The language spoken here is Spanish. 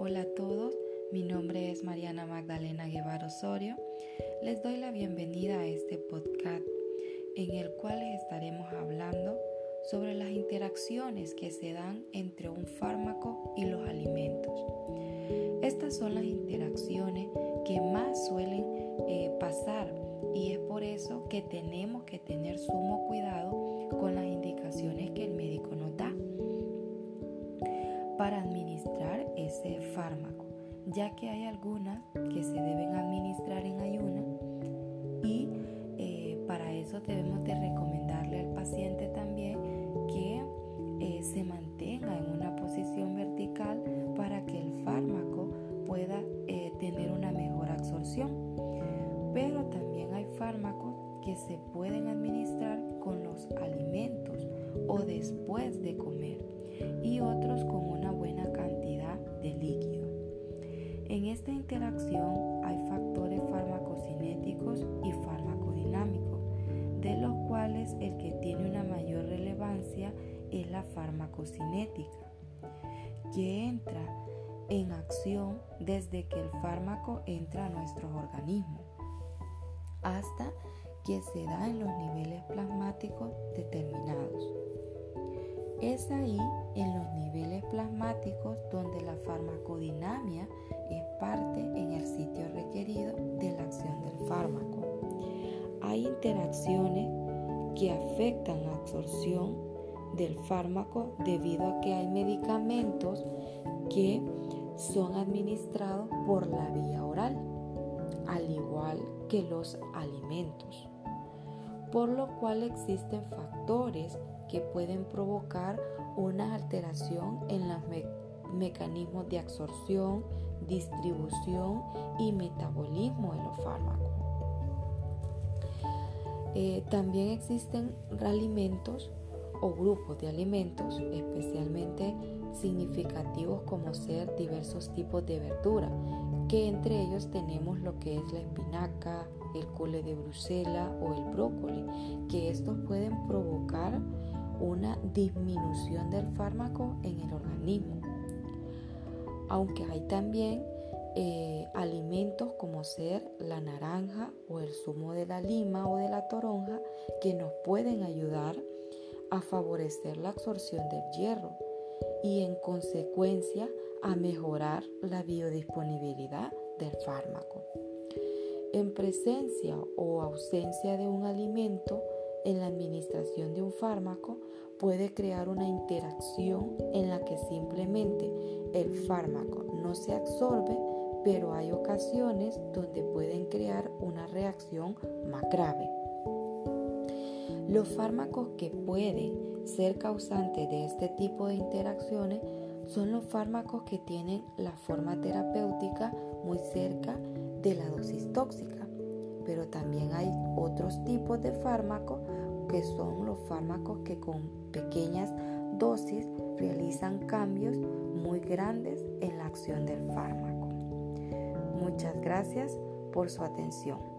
Hola a todos, mi nombre es Mariana Magdalena Guevara Osorio. Les doy la bienvenida a este podcast en el cual estaremos hablando sobre las interacciones que se dan entre un fármaco y los alimentos. Estas son las interacciones que más suelen eh, pasar y es por eso que tenemos que tener sumo cuidado con las indicaciones que el médico nos da para administrar ese fármaco, ya que hay algunas que se deben administrar en ayuna y eh, para eso debemos de recomendarle al paciente también que eh, se mantenga en una posición vertical para que el fármaco pueda eh, tener una mejor absorción. Pero también hay fármacos que se pueden administrar con los alimentos o después de comer interacción hay factores farmacocinéticos y farmacodinámicos, de los cuales el que tiene una mayor relevancia es la farmacocinética, que entra en acción desde que el fármaco entra a nuestro organismo hasta que se da en los niveles plasmáticos determinados. Es ahí, en los niveles plasmáticos, donde la farmacodinamia es parte en el sitio requerido de la acción del fármaco. Hay interacciones que afectan la absorción del fármaco debido a que hay medicamentos que son administrados por la vía oral, al igual que los alimentos, por lo cual existen factores que pueden provocar una alteración en los mecanismos de absorción, distribución y metabolismo de los fármacos. Eh, también existen alimentos o grupos de alimentos especialmente significativos como ser diversos tipos de verdura, que entre ellos tenemos lo que es la espinaca, el cole de Bruselas o el brócoli, que estos pueden provocar una disminución del fármaco en el organismo. Aunque hay también eh, alimentos como ser la naranja o el zumo de la lima o de la toronja que nos pueden ayudar a favorecer la absorción del hierro y en consecuencia a mejorar la biodisponibilidad del fármaco. En presencia o ausencia de un alimento, en la administración de un fármaco puede crear una interacción en la que simplemente el fármaco no se absorbe, pero hay ocasiones donde pueden crear una reacción más grave. Los fármacos que pueden ser causantes de este tipo de interacciones son los fármacos que tienen la forma terapéutica muy cerca de la dosis tóxica pero también hay otros tipos de fármacos que son los fármacos que con pequeñas dosis realizan cambios muy grandes en la acción del fármaco. Muchas gracias por su atención.